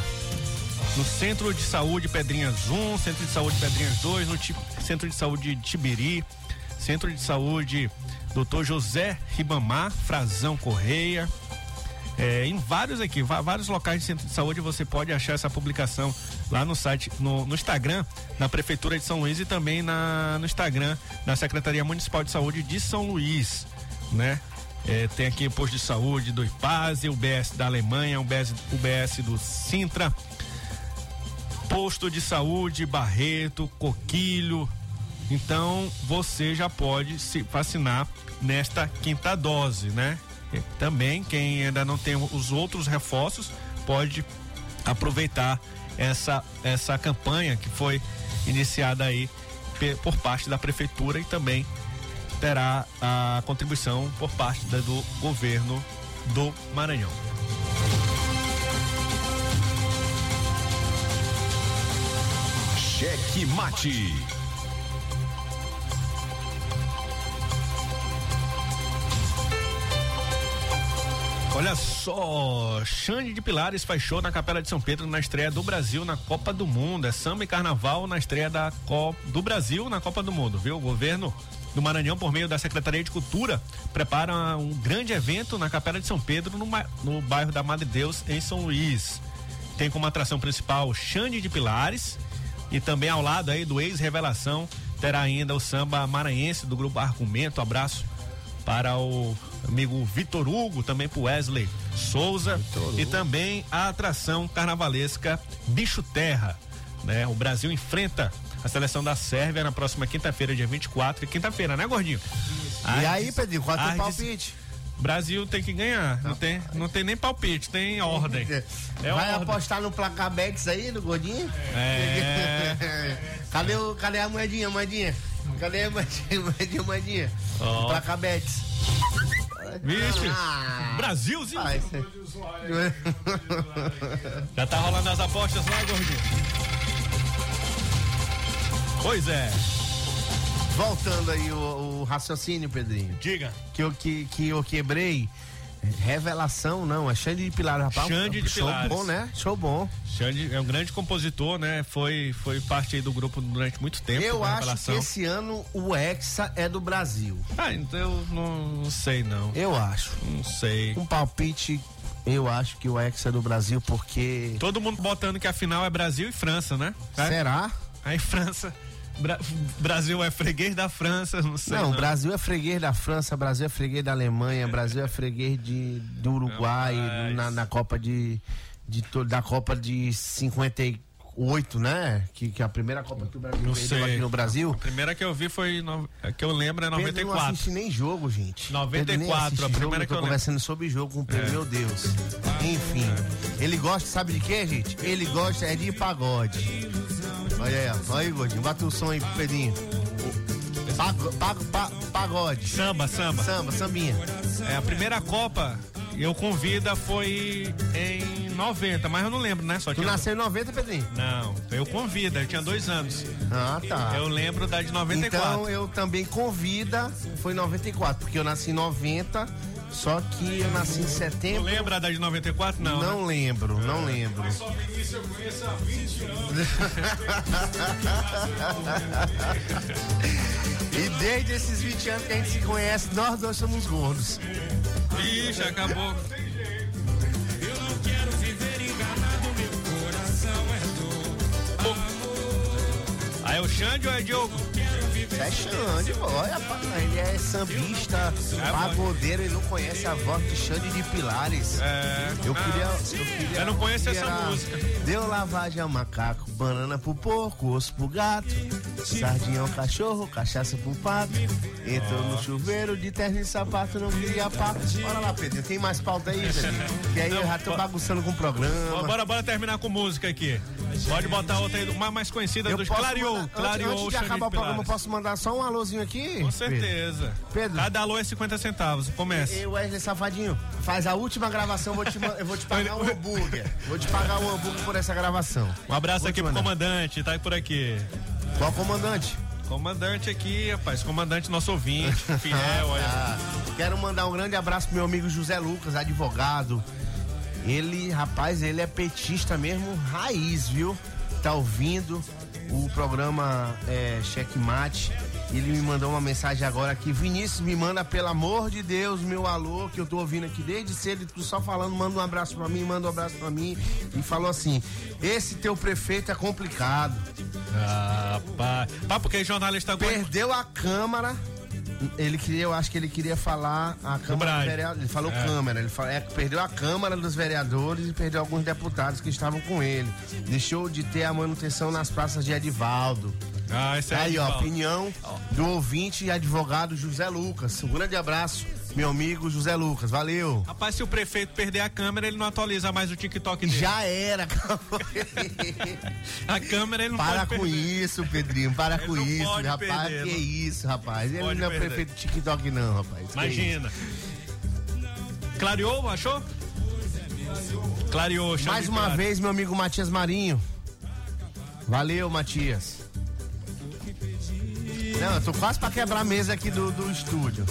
Speaker 2: No Centro de Saúde Pedrinhas 1, Centro de Saúde Pedrinhas 2, no Centro de Saúde de Tibiri, Centro de Saúde Dr. José Ribamar, Frazão Correia, é, em vários aqui, vários locais de centro de saúde você pode achar essa publicação lá no site, no, no Instagram da Prefeitura de São Luís e também na, no Instagram da Secretaria Municipal de Saúde de São Luís, né? É, tem aqui o posto de saúde do IPASE, UBS da Alemanha, UBS, UBS do Sintra, posto de saúde Barreto, Coquilho. Então você já pode se vacinar nesta quinta dose, né? Também quem ainda não tem os outros reforços pode aproveitar essa essa campanha que foi iniciada aí por parte da prefeitura e também terá a contribuição por parte do governo do Maranhão.
Speaker 4: Cheque mate.
Speaker 2: Olha só, Xande de Pilares faz show na Capela de São Pedro na estreia do Brasil na Copa do Mundo. É samba e carnaval na estreia da Copa do Brasil na Copa do Mundo, viu? O governo do Maranhão, por meio da Secretaria de Cultura, prepara um grande evento na Capela de São Pedro, no, no bairro da Madre Deus, em São Luís. Tem como atração principal Xande de Pilares e também ao lado aí do ex-revelação terá ainda o samba maranhense do grupo Argumento. Abraço para o amigo Vitor Hugo, também pro Wesley Souza e também a atração carnavalesca Bicho Terra, né? O Brasil enfrenta a seleção da Sérvia na próxima quinta-feira, dia 24, quinta-feira, né, gordinho?
Speaker 3: E aí, Pedrinho, qual é o
Speaker 2: Ardes-
Speaker 3: palpite?
Speaker 2: Brasil tem que ganhar, não tem, não tem nem palpite, tem ordem. É
Speaker 3: Vai
Speaker 2: ordem.
Speaker 3: apostar no placabex aí, no gordinho?
Speaker 2: É.
Speaker 3: cadê, o, cadê a moedinha, moedinha? Cadê a moedinha, moedinha, moedinha?
Speaker 2: Ó.
Speaker 3: Placabex.
Speaker 2: Vixe,
Speaker 3: Ah.
Speaker 2: Brasilzinho. Já tá rolando as apostas lá, gordinho? Pois é,
Speaker 3: Voltando aí o, o raciocínio, Pedrinho.
Speaker 2: diga.
Speaker 3: Que eu, que, que eu quebrei. Revelação, não, é Xande de Pilares, rapaz.
Speaker 2: Xande de
Speaker 3: Show
Speaker 2: Pilares.
Speaker 3: bom, né? Show bom.
Speaker 2: Xande é um grande compositor, né? Foi, foi parte aí do grupo durante muito tempo.
Speaker 3: eu
Speaker 2: da
Speaker 3: acho
Speaker 2: revelação.
Speaker 3: que esse ano o Hexa é do Brasil.
Speaker 2: Ah, então eu não, não sei não.
Speaker 3: Eu acho.
Speaker 2: Não sei.
Speaker 3: Um palpite, eu acho que o Hexa é do Brasil porque.
Speaker 2: Todo mundo botando que a final é Brasil e França, né? É?
Speaker 3: Será?
Speaker 2: Aí França. Bra- Brasil é freguês da França, não sei.
Speaker 3: Não, Brasil é freguês da França, Brasil é freguês da Alemanha, Brasil é freguês de, do Uruguai na, na Copa de, de da Copa de 58, né? Que, que é a primeira Copa que o Brasil
Speaker 2: Não
Speaker 3: perdeu aqui no Brasil.
Speaker 2: A primeira que eu vi foi. no- que eu lembro é
Speaker 3: Pedro não
Speaker 2: 94.
Speaker 3: assiste nem jogo, gente.
Speaker 2: 94,
Speaker 3: Pedro nem assiste
Speaker 2: a primeira
Speaker 3: jogo, eu
Speaker 2: que
Speaker 3: tô
Speaker 2: eu lembro.
Speaker 3: conversando sobre jogo com o Pedro,
Speaker 2: É.
Speaker 3: meu Deus. Enfim, ele gosta, sabe de quê, gente? Ele gosta é de pagode. Olha aí, ó. olha aí, gordinho, bate o som aí, Pedrinho. Pago, pago, pa- pagode.
Speaker 2: Samba, samba.
Speaker 3: Samba, sambinha.
Speaker 2: É, a primeira Copa, eu convida foi em 90, mas eu não lembro, né? Só
Speaker 3: Tu
Speaker 2: tinha...
Speaker 3: nasceu em 90, Pedrinho?
Speaker 2: Não, eu convida, eu tinha dois anos.
Speaker 3: Ah, tá.
Speaker 2: Eu lembro da de 94.
Speaker 3: Então eu também convida, foi em 94, porque eu nasci em 90, só que eu nasci em
Speaker 2: Tu
Speaker 3: setembro.
Speaker 2: lembra da de 94? Não.
Speaker 3: Não
Speaker 2: né?
Speaker 3: lembro, não lembro. E desde esses 20 anos que a gente se conhece, nós dois somos gordos.
Speaker 2: Ixi, acabou. Aí é o Xande ou é Diogo?
Speaker 3: É Xande, olha, ele é sambista, pagodeiro, ele não conhece a voz de Xande de Pilares.
Speaker 2: É.
Speaker 3: Eu queria, eu queria.
Speaker 2: Eu não conheço
Speaker 3: queria-
Speaker 2: essa música.
Speaker 3: Deu lavagem ao macaco, banana pro porco, osso pro gato, sardinha ao cachorro, cachaça pro pato. Entrou no chuveiro de terno e sapato, não queria papo. Bora lá, Pedro, tem mais pauta aí? Que aí eu já tô bagunçando com o programa.
Speaker 2: Bora, bora terminar com música aqui. Pode botar outra aí, uma mais conhecida
Speaker 3: Eu
Speaker 2: dos Clareou.
Speaker 3: mandar-
Speaker 2: Clareou
Speaker 3: antes, antes de acabar o programa, posso mandar só um alôzinho aqui?
Speaker 2: Com certeza.
Speaker 3: Pedro.
Speaker 2: Cada alô é 50 centavos. Comece.
Speaker 3: Ei, Wesley Safadinho, faz a última gravação, eu vou te, eu vou te pagar um hambúrguer. Vou te pagar um hambúrguer por essa gravação.
Speaker 2: Um abraço
Speaker 3: Vou
Speaker 2: aqui pro
Speaker 3: mandar.
Speaker 2: comandante, tá por aqui.
Speaker 3: Qual comandante?
Speaker 2: Comandante aqui, rapaz. Comandante nosso ouvinte, fiel, olha.
Speaker 3: Ah, quero mandar um grande abraço pro meu amigo José Lucas, advogado. Ele, rapaz, ele é petista mesmo, raiz, viu? Tá ouvindo o programa é, Checkmate. Ele me mandou uma mensagem agora aqui. Vinícius, me manda, pelo amor de Deus, meu alô, que eu tô ouvindo aqui desde cedo, tu só falando, manda um abraço pra mim, manda um abraço pra mim. E falou assim: esse teu prefeito é complicado.
Speaker 2: Ah, Rapaz. Pá, porque jornalista.
Speaker 3: Perdeu a Câmara. Ele queria, eu acho que ele queria falar a Câmara dos Vereadores. Ele falou
Speaker 2: É.
Speaker 3: Câmara, ele falou, é, perdeu a Câmara dos Vereadores e perdeu alguns deputados que estavam com ele. Deixou de ter a manutenção nas praças de Edivaldo.
Speaker 2: Ah, esse é
Speaker 3: Aí, ó, opinião do ouvinte e advogado José Lucas. Um grande abraço, meu amigo José Lucas. Valeu.
Speaker 2: Rapaz, se o prefeito perder a câmera, ele não atualiza mais o TikTok dele.
Speaker 3: Já era.
Speaker 2: A câmera ele não
Speaker 3: Para
Speaker 2: pode
Speaker 3: com
Speaker 2: perder.
Speaker 3: isso, Pedrinho. Para
Speaker 2: Ele
Speaker 3: com
Speaker 2: não
Speaker 3: isso,
Speaker 2: pode
Speaker 3: rapaz.
Speaker 2: perder,
Speaker 3: que
Speaker 2: não.
Speaker 3: isso, rapaz. Ele
Speaker 2: Pode
Speaker 3: não é
Speaker 2: perder.
Speaker 3: prefeito de TikTok, não, rapaz. Que
Speaker 2: Imagina. Clareou, achou? Clareou, chama
Speaker 3: Mais
Speaker 2: de
Speaker 3: uma vez, meu amigo Matias Marinho. Valeu, Matias. Não, eu tô quase pra quebrar a mesa aqui do, do estúdio.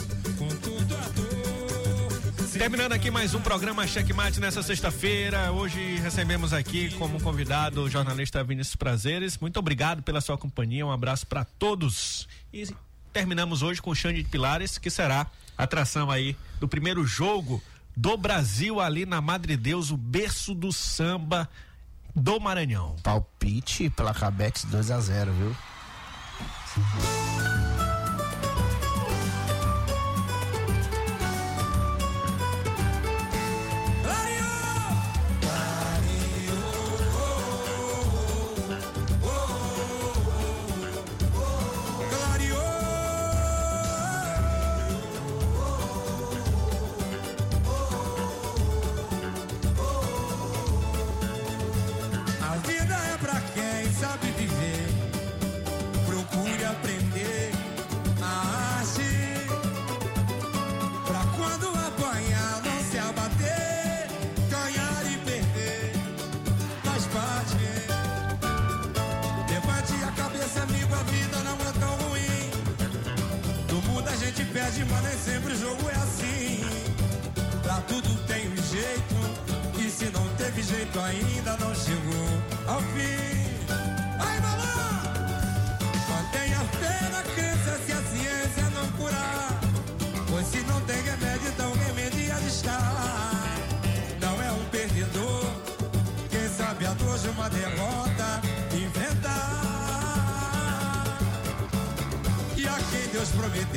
Speaker 2: Terminando aqui mais um programa Checkmate nessa sexta-feira. Hoje recebemos aqui como convidado o jornalista Vinícius Prazeres. Muito obrigado pela sua companhia. Um abraço para todos. E terminamos hoje com o Xande de Pilares, que será a atração aí do primeiro jogo do Brasil ali na Madre Deus, o berço do samba do Maranhão.
Speaker 3: Palpite pela Cabex 2 a 0 viu?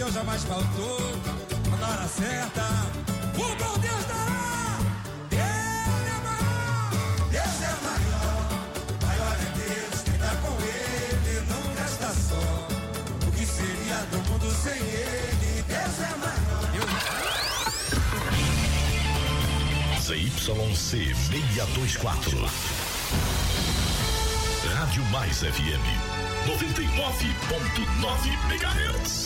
Speaker 8: Prometeu jamais faltou, na hora certa, o bom Deus dará. Ele é maior, Deus é maior, maior é Deus, quem tá com ele não resta só. O que seria do mundo sem ele? Deus é maior.
Speaker 4: ZYC 624. Rádio Mais FM 99.9 MHz.